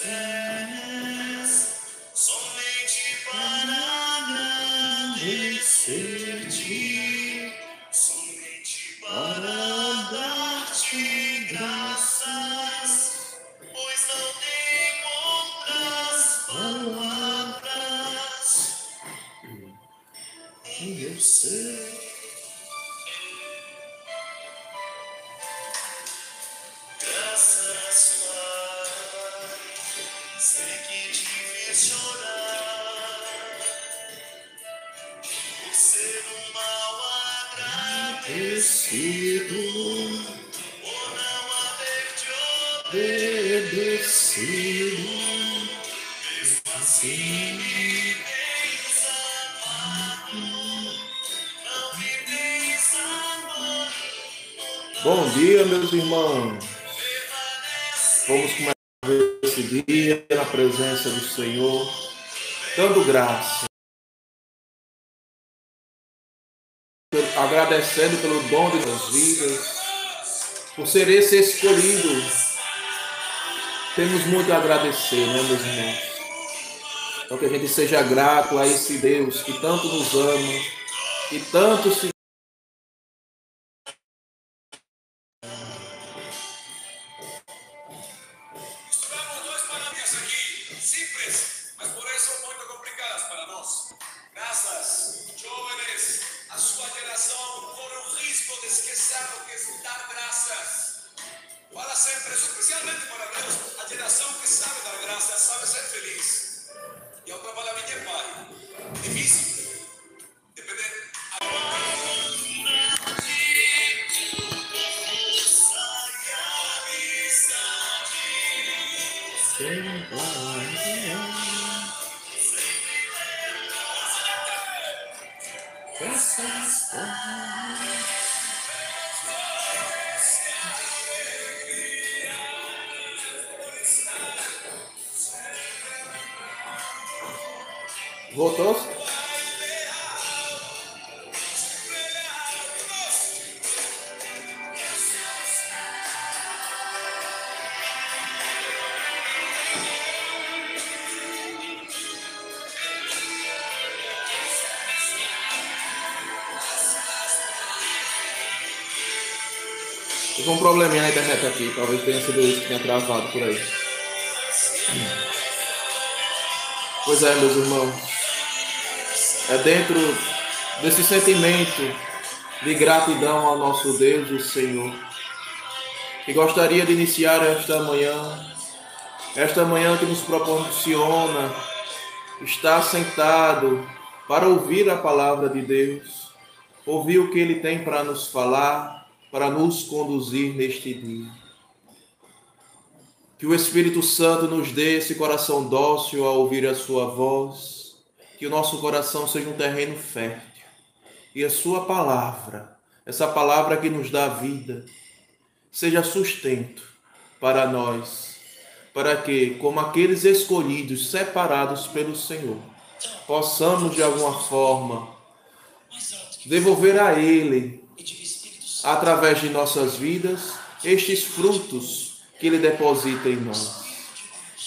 Bom dando graça. Agradecendo pelo dom de nossas vidas, por ser esse escolhido. Temos muito a agradecer, né, meus irmãos? Então que a gente seja grato a esse Deus que tanto nos ama, que tanto se Voltou? Tive um probleminha na internet aqui, talvez tenha sido isso que tenha travado por aí. Pois é, meus irmãos. É dentro desse sentimento de gratidão ao nosso Deus, o Senhor, que gostaria de iniciar esta manhã, esta manhã que nos proporciona estar sentado para ouvir a palavra de Deus, ouvir o que Ele tem para nos falar, para nos conduzir neste dia. Que o Espírito Santo nos dê esse coração dócil a ouvir a Sua voz, que o nosso coração seja um terreno fértil e a Sua palavra, essa palavra que nos dá vida, seja sustento para nós, para que, como aqueles escolhidos, separados pelo Senhor, possamos de alguma forma devolver a Ele através de nossas vidas, estes frutos que Ele deposita em nós.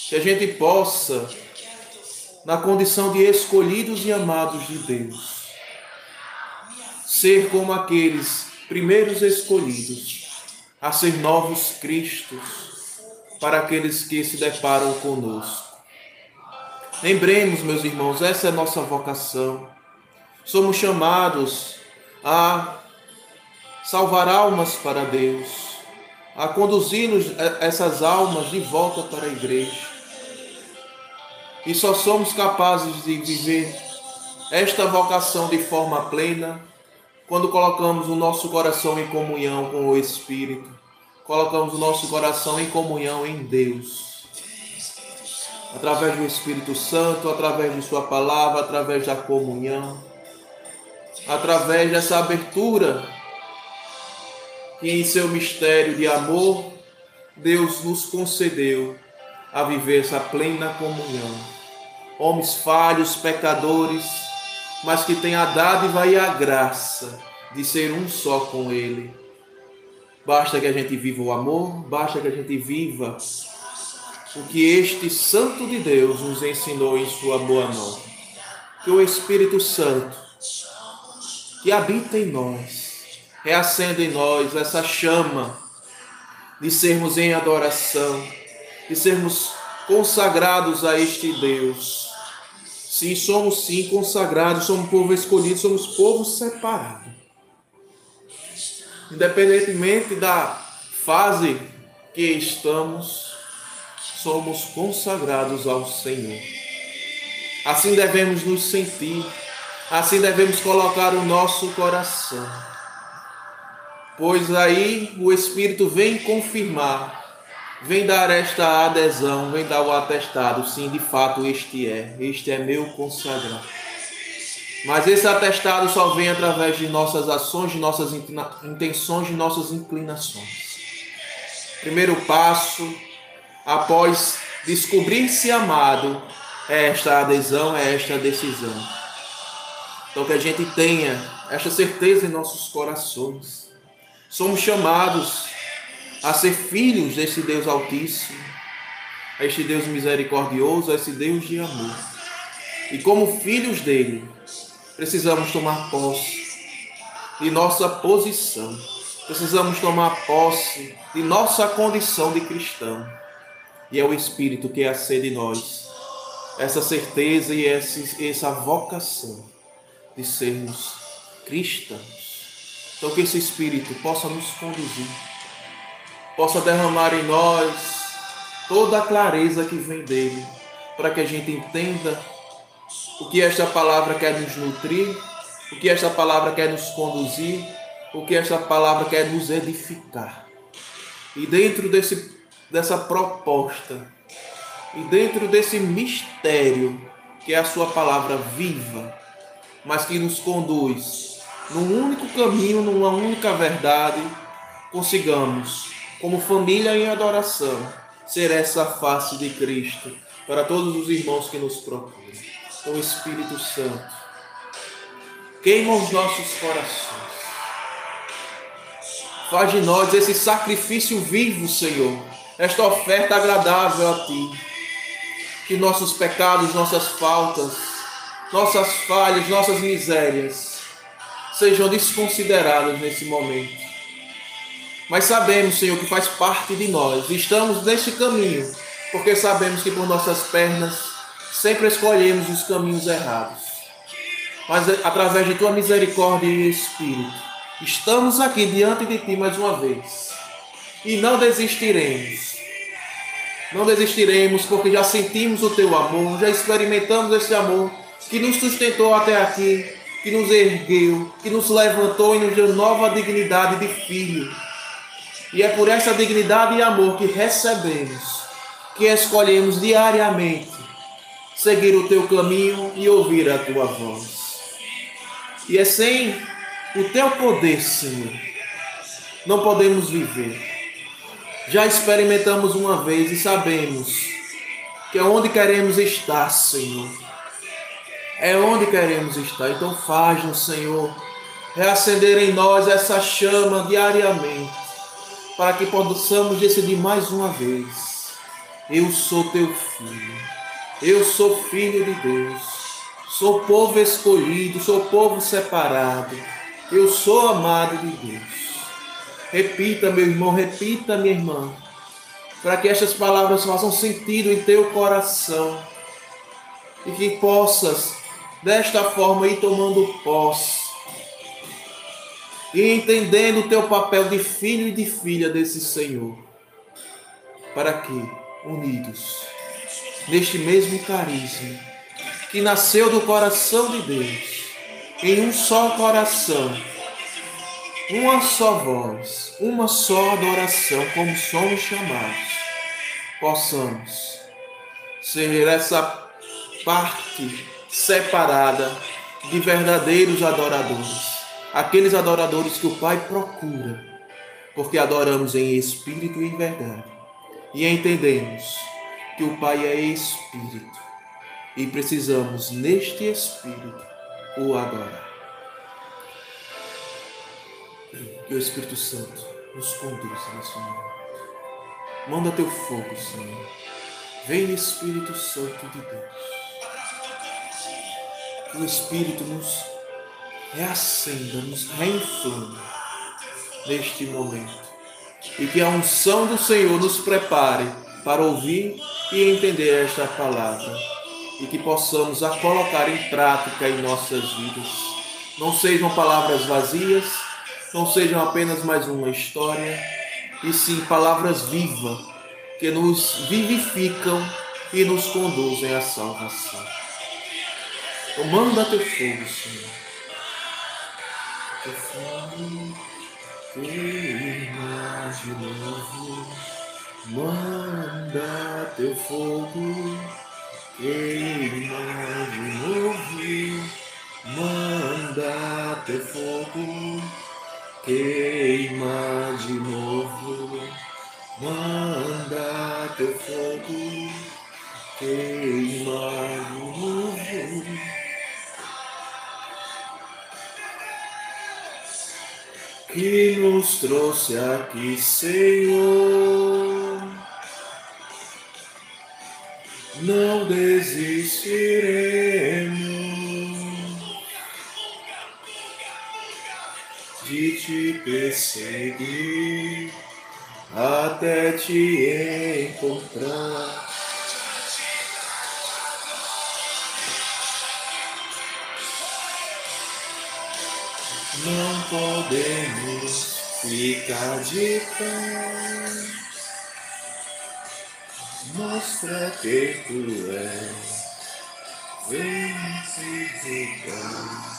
Que a gente possa, na condição de escolhidos e amados de Deus, ser como aqueles primeiros escolhidos, a ser novos Cristos para aqueles que se deparam conosco. Lembremos, meus irmãos, essa é a nossa vocação. Somos chamados a salvar almas para Deus, a conduzir-nos essas almas de volta para a igreja. E só somos capazes de viver esta vocação de forma plena quando colocamos o nosso coração em comunhão com o Espírito, colocamos o nosso coração em comunhão em Deus. Através do Espírito Santo, através de Sua palavra, através da comunhão, através dessa abertura que em seu mistério de amor Deus nos concedeu a viver essa plena comunhão. Homens falhos, pecadores, mas que tem a dádiva e a graça de ser um só com Ele. Basta que a gente viva o amor, basta que a gente viva o que este Santo de Deus nos ensinou em Sua boa mão. Que o Espírito Santo, que habita em nós, reacenda em nós essa chama de sermos em adoração, de sermos consagrados a este Deus Sim, somos sim consagrados, somos povo escolhido, somos povo separado. Independentemente da fase que estamos, somos consagrados ao Senhor. Assim devemos nos sentir, assim devemos colocar o nosso coração. Pois aí o Espírito vem confirmar vem dar esta adesão, vem dar o atestado, sim, de fato este é, este é meu consagrado. Mas esse atestado só vem através de nossas ações, de nossas intenções, de nossas inclinações. Primeiro passo, após descobrir-se amado, é esta adesão, é esta decisão. Então que a gente tenha esta certeza em nossos corações. Somos chamados a ser filhos desse Deus Altíssimo, a este Deus misericordioso, a esse Deus de amor. E como filhos dele, precisamos tomar posse de nossa posição, precisamos tomar posse de nossa condição de cristão. E é o Espírito que acende em nós essa certeza e essa vocação de sermos cristãos. Então, que esse Espírito possa nos conduzir possa derramar em nós toda a clareza que vem dele, para que a gente entenda o que esta palavra quer nos nutrir, o que esta palavra quer nos conduzir, o que esta palavra quer nos edificar. E dentro desse, dessa proposta, e dentro desse mistério, que é a sua palavra viva, mas que nos conduz num único caminho, numa única verdade, consigamos como família em adoração, ser essa face de Cristo para todos os irmãos que nos procuram. O Espírito Santo, queima os nossos corações. Faz de nós esse sacrifício vivo, Senhor, esta oferta agradável a Ti. Que nossos pecados, nossas faltas, nossas falhas, nossas misérias sejam desconsiderados nesse momento mas sabemos, Senhor, que faz parte de nós. Estamos neste caminho, porque sabemos que por nossas pernas sempre escolhemos os caminhos errados. Mas através de tua misericórdia e Espírito, estamos aqui diante de ti mais uma vez. E não desistiremos. Não desistiremos porque já sentimos o teu amor, já experimentamos esse amor que nos sustentou até aqui, que nos ergueu, que nos levantou e nos deu nova dignidade de filho e é por essa dignidade e amor que recebemos, que escolhemos diariamente seguir o teu caminho e ouvir a tua voz. E é sem o teu poder, Senhor, não podemos viver. Já experimentamos uma vez e sabemos que é onde queremos estar, Senhor. É onde queremos estar. Então faz-nos, Senhor, reacender em nós essa chama diariamente para que possamos decidir mais uma vez: eu sou teu filho, eu sou filho de Deus, sou povo escolhido, sou povo separado, eu sou amado de Deus. Repita, meu irmão, repita, minha irmã, para que estas palavras façam sentido em teu coração. e que possas, desta forma, ir tomando posse e entendendo o teu papel de filho e de filha desse Senhor, para que, unidos, neste mesmo carisma, que nasceu do coração de Deus, em um só coração, uma só voz, uma só adoração, como somos chamados, possamos ser essa parte separada de verdadeiros adoradores, aqueles adoradores que o Pai procura, porque adoramos em espírito e em verdade, e entendemos que o Pai é espírito e precisamos, neste espírito, o adorar. Que o Espírito Santo nos conduza nesse momento. Manda teu fogo, Senhor. Vem, Espírito Santo de Deus. Que o Espírito nos reacenda, nos reinflame neste momento. E que a unção do Senhor nos prepare para ouvir e entender esta palavra. E que possamos a colocar em prática em nossas vidas. Não sejam palavras vazias, não sejam apenas mais uma história, e sim palavras vivas que nos vivificam e nos conduzem à salvação. Então manda teu fogo, Senhor. Fogo queima de novo. Manda teu fogo queima de novo. Manda teu fogo queima de novo. Manda teu fogo queima de novo. Que nos trouxe aqui, Senhor. Não desistiremos de te perseguir até te encontrar. Não podemos ficar de pé. Mostra que tu és, vem se ficar,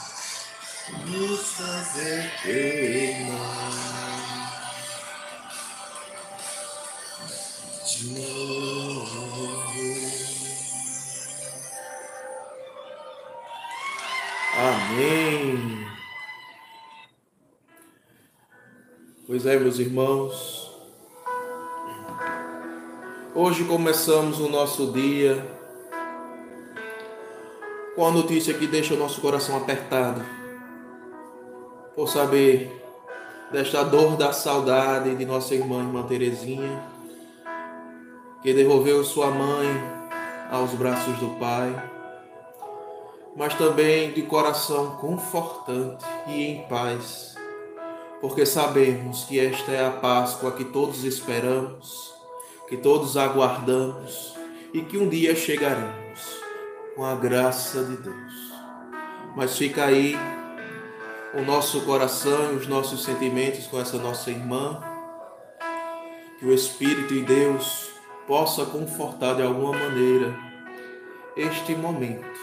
nos fazer queimar. De novo. Amém. Pois é, meus irmãos, hoje começamos o nosso dia com a notícia que deixa o nosso coração apertado, por saber desta dor da saudade de nossa irmã, irmã Terezinha, que devolveu sua mãe aos braços do Pai, mas também de coração confortante e em paz porque sabemos que esta é a Páscoa que todos esperamos, que todos aguardamos e que um dia chegaremos com a graça de Deus. Mas fica aí o nosso coração e os nossos sentimentos com essa nossa irmã, que o Espírito de Deus possa confortar de alguma maneira este momento.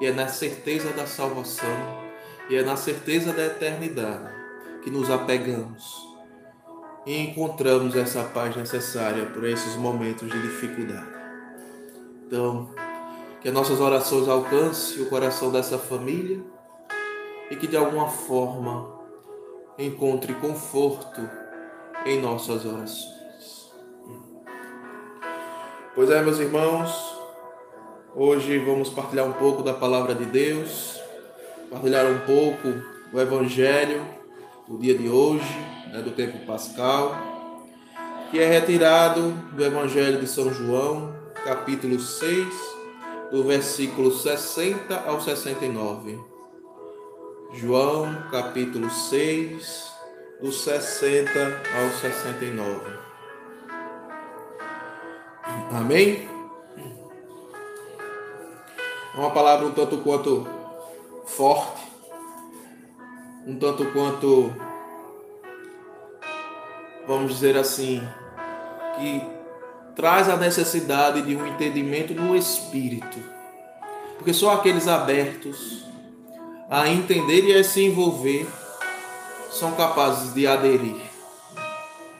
E é na certeza da salvação, e é na certeza da eternidade que nos apegamos e encontramos essa paz necessária por esses momentos de dificuldade. Então, que as nossas orações alcancem o coração dessa família e que de alguma forma encontre conforto em nossas orações. Pois é, meus irmãos, hoje vamos partilhar um pouco da palavra de Deus, partilhar um pouco o Evangelho do dia de hoje, né, do tempo pascal, que é retirado do Evangelho de São João, capítulo 6, do versículo 60 ao 69. João, capítulo 6, do 60 ao 69. Amém? É uma palavra um tanto quanto forte, um tanto quanto, vamos dizer assim, que traz a necessidade de um entendimento no espírito. Porque só aqueles abertos a entender e a se envolver são capazes de aderir,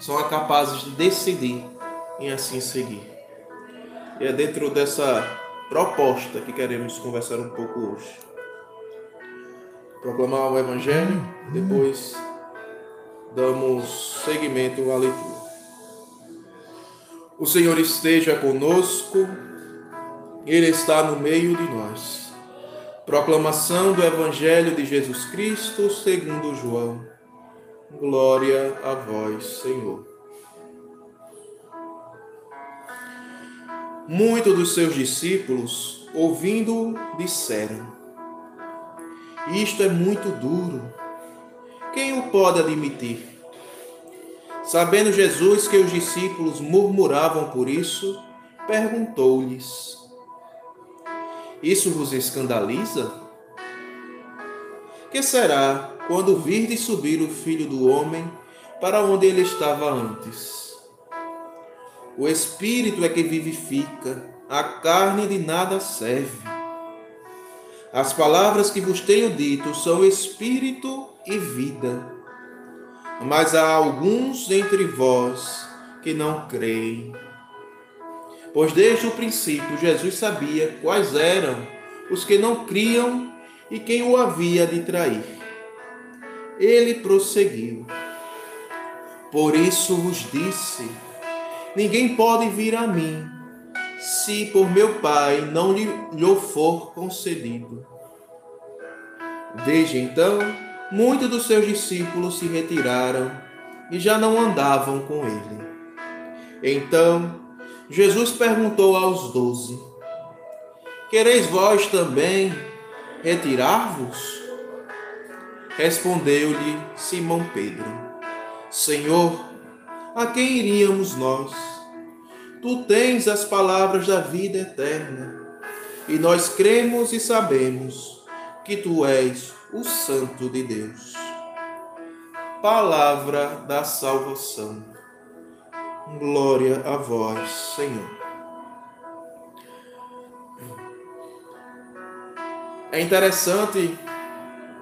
são capazes de decidir em assim seguir. E é dentro dessa proposta que queremos conversar um pouco hoje. Proclamar o Evangelho, depois damos seguimento à leitura. O Senhor esteja conosco, Ele está no meio de nós. Proclamação do Evangelho de Jesus Cristo segundo João. Glória a vós, Senhor. Muitos dos seus discípulos, ouvindo, disseram: Isto é muito duro. Quem o pode admitir? Sabendo Jesus que os discípulos murmuravam por isso, perguntou-lhes: Isso vos escandaliza? Que será quando virdes subir o filho do homem para onde ele estava antes? O espírito é que vivifica, a carne de nada serve. As palavras que vos tenho dito são espírito e vida. Mas há alguns entre vós que não creem. Pois desde o princípio Jesus sabia quais eram os que não criam e quem o havia de trair. Ele prosseguiu. Por isso vos disse: Ninguém pode vir a mim, se por meu Pai não lhe, lhe for concedido. Desde então, muitos dos seus discípulos se retiraram e já não andavam com ele. Então, Jesus perguntou aos doze: Quereis vós também retirar-vos? Respondeu-lhe Simão Pedro: Senhor, a quem iríamos nós? Tu tens as palavras da vida eterna, e nós cremos e sabemos que tu és o Santo de Deus. Palavra da salvação. Glória a vós, Senhor. É interessante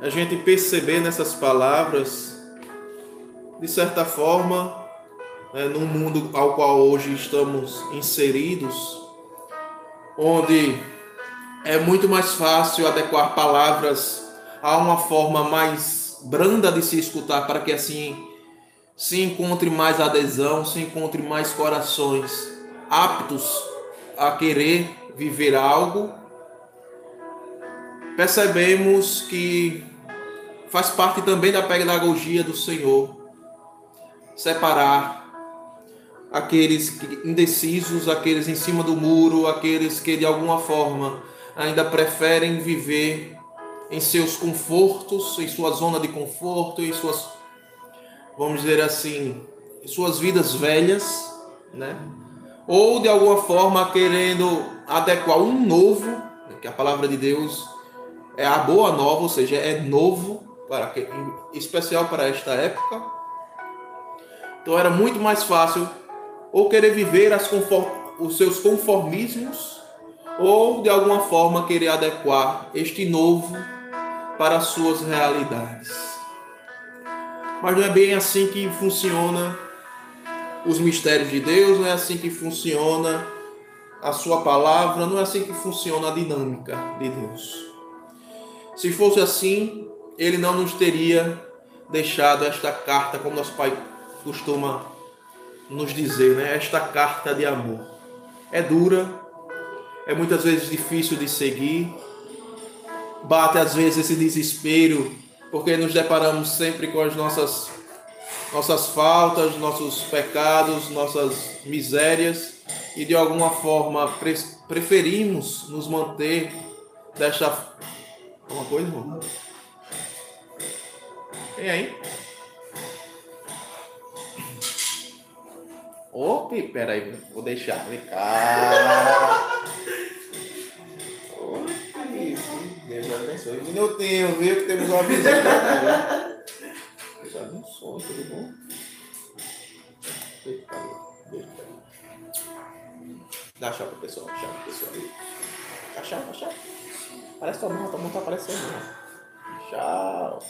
a gente perceber nessas palavras, de certa forma, né, no mundo ao qual hoje estamos inseridos, onde é muito mais fácil adequar palavras a uma forma mais branda de se escutar para que assim se encontre mais adesão, se encontre mais corações aptos a querer viver algo. Percebemos que faz parte também da pedagogia do Senhor separar aqueles indecisos, aqueles em cima do muro, aqueles que de alguma forma ainda preferem viver em seus confortos, em sua zona de conforto, em suas, vamos dizer assim, suas vidas velhas, né? Ou de alguma forma querendo adequar um novo, que a palavra de Deus é a boa nova, ou seja, é novo para especial para esta época. Então era muito mais fácil ou querer viver os seus conformismos, ou de alguma forma querer adequar este novo para as suas realidades. Mas não é bem assim que funciona os mistérios de Deus, não é assim que funciona a sua palavra, não é assim que funciona a dinâmica de Deus. Se fosse assim, ele não nos teria deixado esta carta, como nosso pai costuma nos dizer, né? Esta carta de amor. É dura, é muitas vezes difícil de seguir, bate às vezes esse desespero, porque nos deparamos sempre com as nossas nossas faltas, nossos pecados, nossas misérias e de alguma forma pre preferimos nos manter desta uma coisa, irmão? Tem aí? Opa, peraí, vou deixar. Vem cá. Deus abençoe. Minutinho, viu que temos uma visita. Deus abençoe, tudo bom? Beijo, Beijo, Dá chá pro pessoal, chá pro pessoal aí. Dá dá chá. Parece que tua mão, tua mão tá aparecendo. Né? Tchau.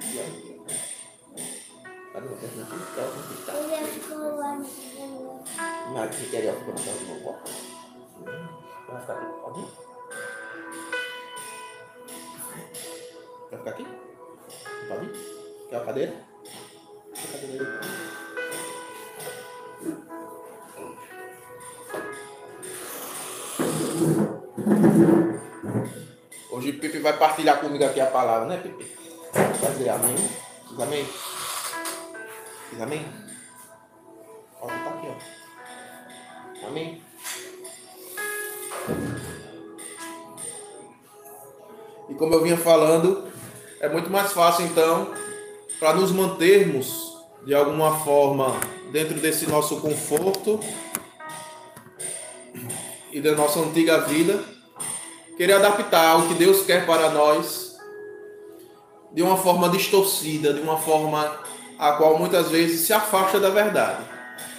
Cadê o terno aqui? Não, que quer ir para o novo. Vai ficar aqui, pode ir? Quer ficar aqui? Pode ir? Quer a cadeira? Quer a cadeira Hoje o Pipe vai partilhar comigo aqui a palavra, né, Pipe? Fazer amém. Amém. Amém. Ó, tá aqui, ó. Amém. E como eu vinha falando, é muito mais fácil então para nos mantermos de alguma forma dentro desse nosso conforto e da nossa antiga vida, querer adaptar o que Deus quer para nós de uma forma distorcida, de uma forma a qual muitas vezes se afasta da verdade.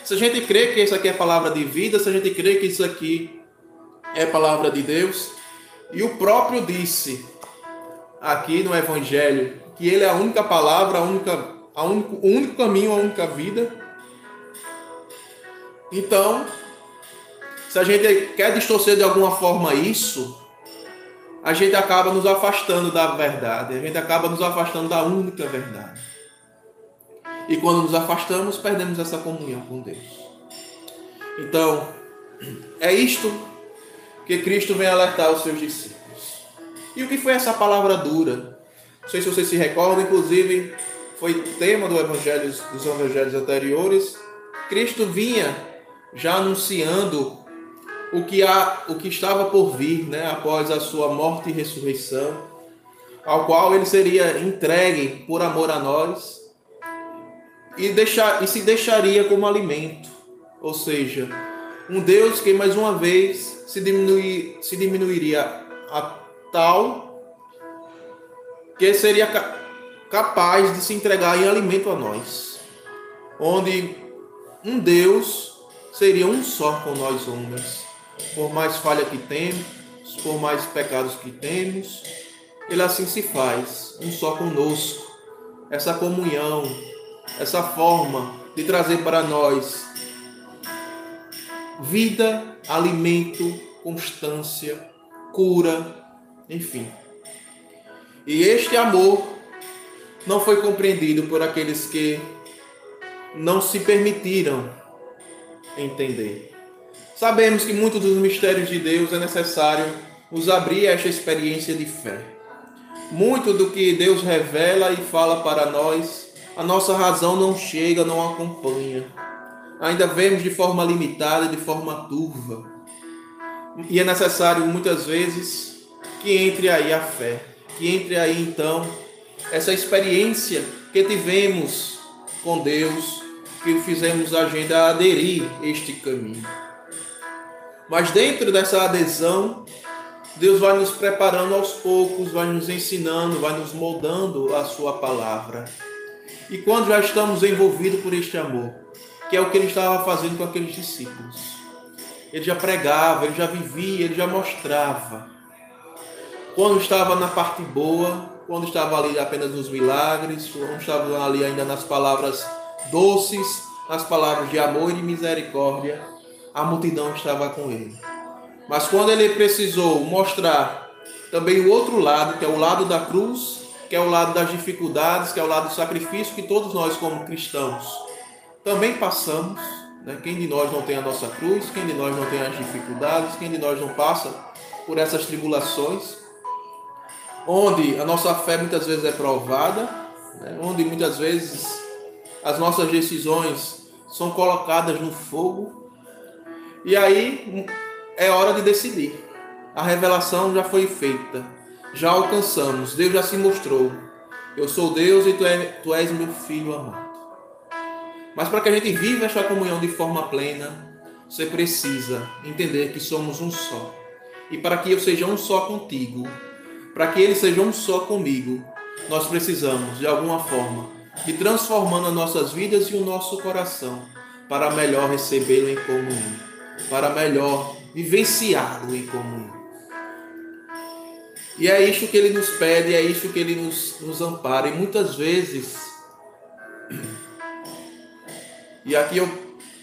Se a gente crê que isso aqui é palavra de vida, se a gente crê que isso aqui é palavra de Deus, e o próprio disse aqui no Evangelho que ele é a única palavra, a única, a único, o único caminho, a única vida. Então, se a gente quer distorcer de alguma forma isso, a gente acaba nos afastando da verdade, a gente acaba nos afastando da única verdade. E quando nos afastamos, perdemos essa comunhão com Deus. Então, é isto que Cristo vem alertar os seus discípulos. E o que foi essa palavra dura? Não sei se vocês se recordam, inclusive foi tema do evangelho, dos evangelhos anteriores. Cristo vinha já anunciando o que, há, o que estava por vir né, após a sua morte e ressurreição, ao qual ele seria entregue por amor a nós e, deixar, e se deixaria como alimento. Ou seja, um Deus que mais uma vez se, diminuir, se diminuiria a tal que seria capaz de se entregar em alimento a nós, onde um Deus seria um só com nós homens por mais falha que temos, por mais pecados que temos, ele assim se faz, um só conosco. Essa comunhão, essa forma de trazer para nós vida, alimento, constância, cura, enfim. E este amor não foi compreendido por aqueles que não se permitiram entender. Sabemos que muitos dos mistérios de Deus é necessário nos abrir a esta experiência de fé. Muito do que Deus revela e fala para nós, a nossa razão não chega, não acompanha. Ainda vemos de forma limitada, de forma turva. E é necessário muitas vezes que entre aí a fé, que entre aí então essa experiência que tivemos com Deus, que fizemos a gente aderir este caminho. Mas dentro dessa adesão, Deus vai nos preparando aos poucos, vai nos ensinando, vai nos moldando a sua palavra. E quando já estamos envolvidos por este amor, que é o que ele estava fazendo com aqueles discípulos. Ele já pregava, ele já vivia, ele já mostrava. Quando estava na parte boa, quando estava ali apenas nos milagres, quando estava ali ainda nas palavras doces, nas palavras de amor e de misericórdia, a multidão estava com ele. Mas quando ele precisou mostrar também o outro lado, que é o lado da cruz, que é o lado das dificuldades, que é o lado do sacrifício, que todos nós, como cristãos, também passamos. Né? Quem de nós não tem a nossa cruz? Quem de nós não tem as dificuldades? Quem de nós não passa por essas tribulações? Onde a nossa fé muitas vezes é provada, né? onde muitas vezes as nossas decisões são colocadas no fogo e aí é hora de decidir. A revelação já foi feita. Já alcançamos. Deus já se mostrou. Eu sou Deus e tu, é, tu és meu filho amado. Mas para que a gente viva esta comunhão de forma plena, você precisa entender que somos um só. e para que eu seja um só contigo, para que ele seja um só comigo, nós precisamos, de alguma forma, de transformando as nossas vidas e o nosso coração para melhor recebê-lo em comunhão, para melhor vivenciá-lo em comunhão. E é isso que ele nos pede, é isso que ele nos, nos ampara. E muitas vezes, e aqui eu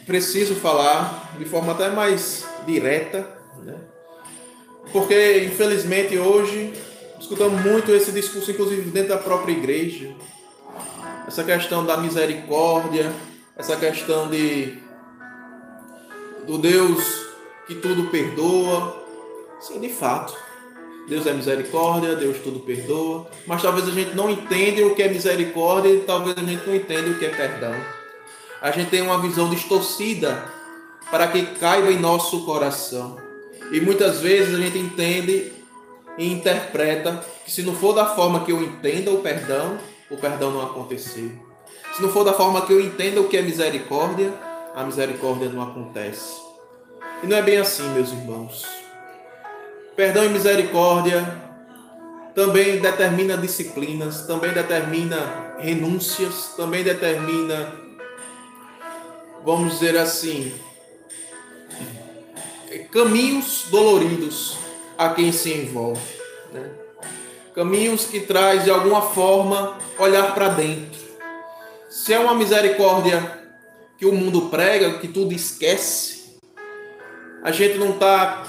preciso falar de forma até mais direta, né? porque infelizmente hoje escutamos muito esse discurso, inclusive dentro da própria igreja, essa questão da misericórdia, essa questão de do Deus que tudo perdoa. Sim, de fato. Deus é misericórdia, Deus tudo perdoa, mas talvez a gente não entenda o que é misericórdia e talvez a gente não entenda o que é perdão. A gente tem uma visão distorcida para que caiba em nosso coração. E muitas vezes a gente entende e interpreta que se não for da forma que eu entenda o perdão, o perdão não aconteceu. Se não for da forma que eu entenda o que é misericórdia, a misericórdia não acontece. E não é bem assim, meus irmãos. Perdão e misericórdia também determina disciplinas, também determina renúncias, também determina, vamos dizer assim, caminhos doloridos a quem se envolve. Né? Caminhos que traz de alguma forma olhar para dentro. Se é uma misericórdia que o mundo prega, que tudo esquece, a gente não está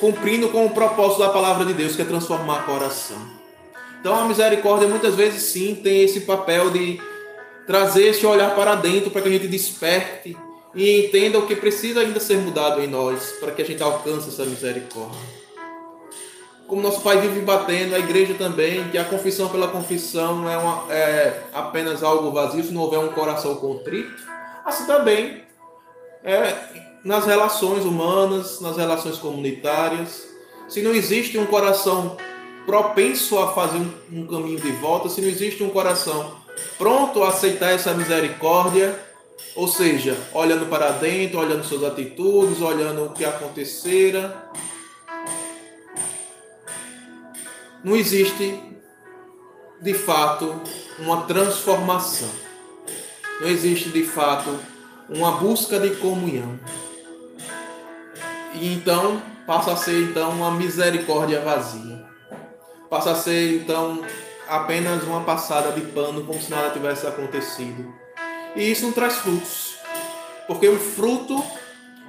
cumprindo com o propósito da palavra de Deus, que é transformar coração. Então a misericórdia muitas vezes sim tem esse papel de trazer esse olhar para dentro para que a gente desperte e entenda o que precisa ainda ser mudado em nós para que a gente alcance essa misericórdia. Como nosso Pai vive batendo, a igreja também, que a confissão pela confissão é, uma, é apenas algo vazio se não houver um coração contrito, assim também é, nas relações humanas, nas relações comunitárias. Se não existe um coração propenso a fazer um, caminho de volta, se não existe um coração pronto a aceitar essa misericórdia, ou seja, olhando para dentro, olhando suas atitudes, olhando o que acontecera, não existe de fato uma transformação. Não existe de fato uma busca de comunhão. E então passa a ser então uma misericórdia vazia. Passa a ser então apenas uma passada de pano como se nada tivesse acontecido. E isso não traz frutos. Porque o fruto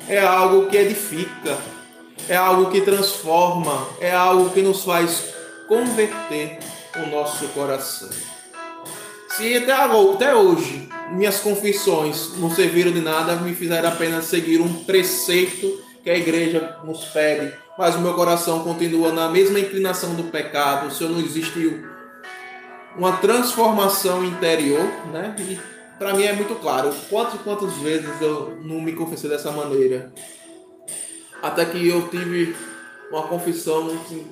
é algo que edifica, é algo que transforma, é algo que nos faz converter o nosso coração. Se até, até hoje minhas confissões não serviram de nada, me fizeram apenas seguir um preceito que a igreja nos pede, mas o meu coração continua na mesma inclinação do pecado, o Senhor não existiu uma transformação interior, né? E para mim é muito claro quantas quantas vezes eu não me confessei dessa maneira. Até que eu tive uma confissão assim,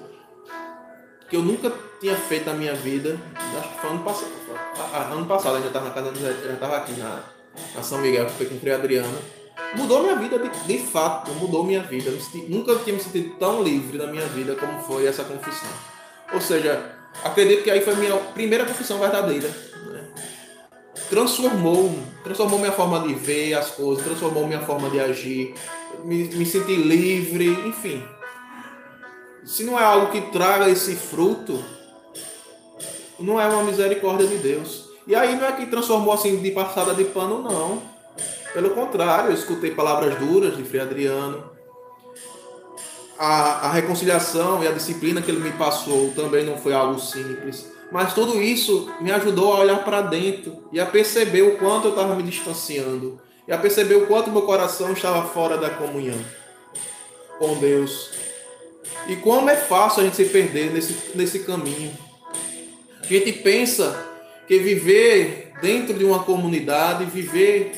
que eu nunca tinha feito na minha vida, acho que foi ano passado. Ano passado eu já estava na casa já estava aqui na, na São Miguel, que foi com o Adriano mudou minha vida, de, de fato, mudou minha vida. Nunca tinha me sentido tão livre na minha vida como foi essa confissão. Ou seja, acredito que aí foi minha primeira confissão verdadeira. Né? Transformou, transformou minha forma de ver as coisas, transformou minha forma de agir, me, me senti livre, enfim. Se não é algo que traga esse fruto, não é uma misericórdia de Deus. E aí não é que transformou assim de passada de pano, não pelo contrário, eu escutei palavras duras de Frei Adriano. A, a reconciliação e a disciplina que ele me passou também não foi algo simples. Mas tudo isso me ajudou a olhar para dentro e a perceber o quanto eu estava me distanciando. E a perceber o quanto meu coração estava fora da comunhão com Deus. E como é fácil a gente se perder nesse, nesse caminho. A gente pensa que viver dentro de uma comunidade, viver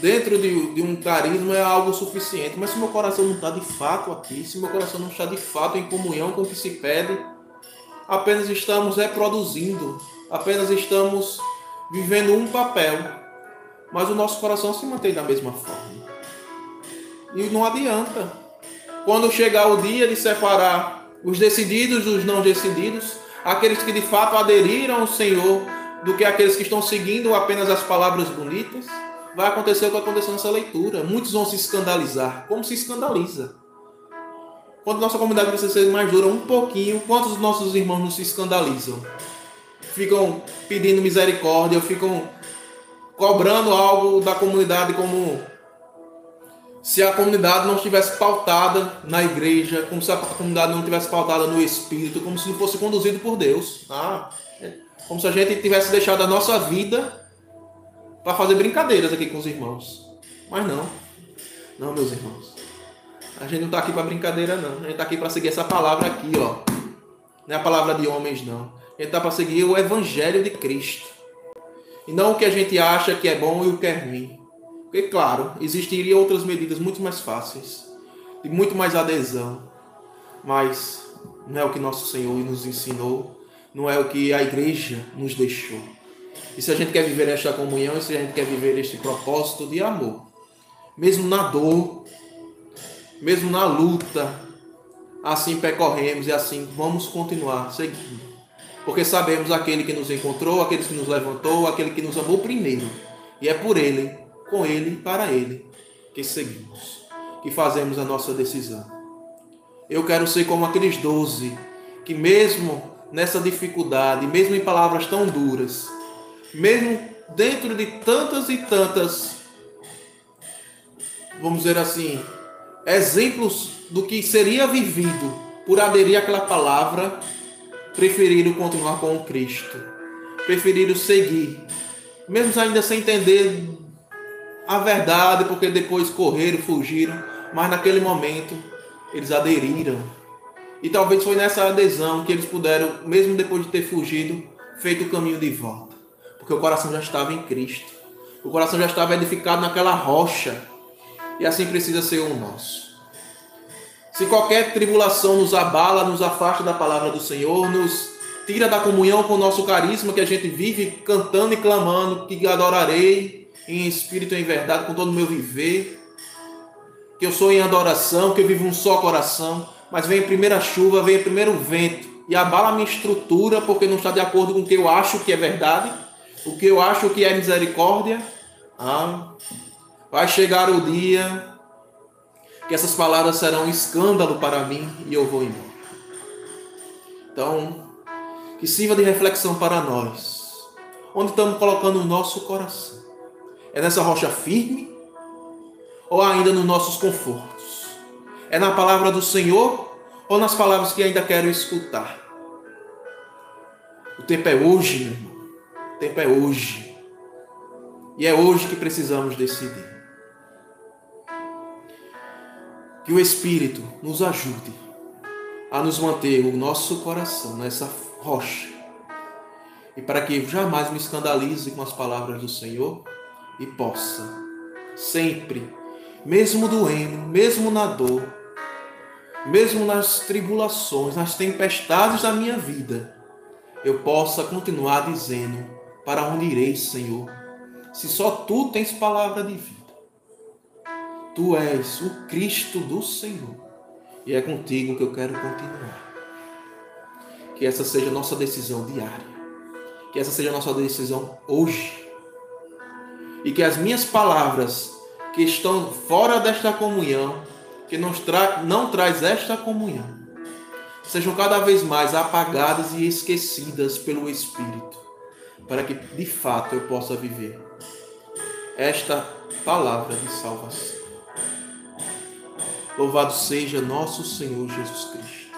dentro de, de, um carisma é algo suficiente. Mas se meu coração não está de fato aqui, se meu coração não está de fato em comunhão com o que se pede, apenas estamos reproduzindo, apenas estamos vivendo um papel, mas o nosso coração se mantém da mesma forma. E não adianta, quando chegar o dia de separar os decididos dos não decididos, aqueles que de fato aderiram ao Senhor, do que aqueles que estão seguindo apenas as palavras bonitas, vai acontecer o que aconteceu nessa leitura. Muitos vão se escandalizar. Como se escandaliza? Quando nossa comunidade precisa ser mais dura um pouquinho, quantos dos nossos irmãos não se escandalizam? Ficam pedindo misericórdia, ficam cobrando algo da comunidade como se a comunidade não estivesse pautada na igreja, como se a comunidade não estivesse pautada no Espírito, como se não fosse conduzido por Deus. Ah, como se a gente tivesse deixado a nossa vida para fazer brincadeiras aqui com os irmãos. Mas não. Não, meus irmãos. A gente não está aqui para brincadeira, não. A gente está aqui para seguir essa palavra aqui, ó. Não é a palavra de homens, não. A gente está para seguir o Evangelho de Cristo. E não o que a gente acha que é bom e o que é ruim. Porque, claro, existiriam outras medidas muito mais fáceis, de muito mais adesão. Mas não é o que nosso Senhor nos ensinou, não é o que a igreja nos deixou. E se a gente quer viver esta comunhão, e se a gente quer viver este propósito de amor, mesmo na dor, mesmo na luta, assim percorremos e assim vamos continuar seguindo. Porque sabemos aquele que nos encontrou, aquele que nos levantou, aquele que nos amou primeiro. E é por ele, com ele para ele que seguimos, que fazemos a nossa decisão. Eu quero ser como aqueles doze que, mesmo nessa dificuldade, mesmo em palavras tão duras, mesmo dentro de tantas e tantas, vamos dizer assim, exemplos do que seria vivido por aderir àquela palavra, preferiram continuar com o Cristo, preferiram seguir, mesmo ainda sem entender a verdade, porque depois correram, fugiram, mas naquele momento eles aderiram. E talvez foi nessa adesão que eles puderam, mesmo depois de ter fugido, feito o caminho de volta porque o coração já estava em Cristo. O coração já estava edificado naquela rocha. E assim precisa ser o nosso. Se qualquer tribulação nos abala, nos afasta da palavra do Senhor, nos tira da comunhão com o nosso carisma que a gente vive cantando e clamando que adorarei em espírito e em verdade com todo o meu viver, que eu sou em adoração, que eu vivo um só coração, mas vem a primeira chuva, vem o primeiro vento e abala a minha estrutura porque não está de acordo com o que eu acho que é verdade o que eu acho que é misericórdia, ah, vai chegar o dia que essas palavras serão um escândalo para mim e eu vou embora. Então, que sirva de reflexão para nós. Onde estamos colocando o nosso coração? É nessa rocha firme ou ainda nos nossos confortos? É na palavra do Senhor ou nas palavras que ainda quero escutar? O tempo é hoje, meu irmão. O tempo é hoje. E é hoje que precisamos decidir. Que o Espírito nos ajude a nos manter o nosso coração nessa rocha. E para que jamais me escandalize com as palavras do Senhor e possa sempre, mesmo doendo, mesmo na dor, mesmo nas tribulações, nas tempestades da minha vida, eu possa continuar dizendo para onde irei, Senhor? Se só tu tens palavra de vida. Tu és o Cristo do Senhor. E é contigo que eu quero continuar. Que essa seja a nossa decisão diária. Que essa seja a nossa decisão hoje. E que as minhas palavras que estão fora desta comunhão, que não, tra não traz esta comunhão, sejam cada vez mais apagadas e esquecidas pelo Espírito para que de fato eu possa viver esta palavra de salvação. Louvado seja nosso Senhor Jesus Cristo,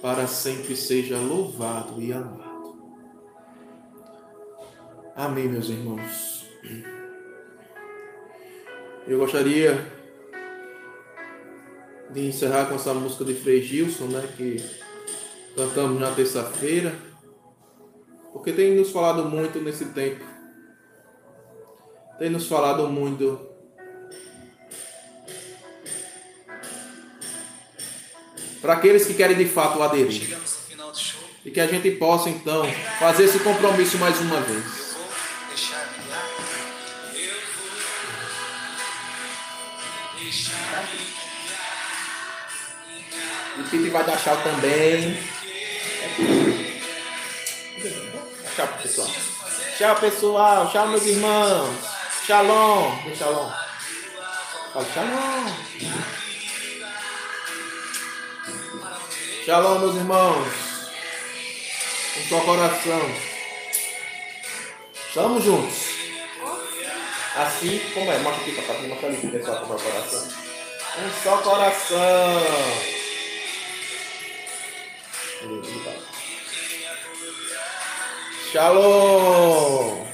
para sempre seja louvado e amado. Amém, meus irmãos. Eu gostaria de encerrar com essa música de Frei Gilson, né, que cantamos na terça-feira. Porque tem nos falado muito nesse tempo. Tem nos falado muito para aqueles que querem de fato aderir. E que a gente possa então fazer esse compromisso mais uma vez. E Pipe vai dar tchau também. Tchau, pessoal. Tchau, meus irmãos. Shalom. Shalom. Shalom. Shalom, meus irmãos. Com seu coração. Estamos juntos. Assim como é. Mostra aqui para cá. Mostra ali, pessoal, com o coração. Um só coração. Shalom.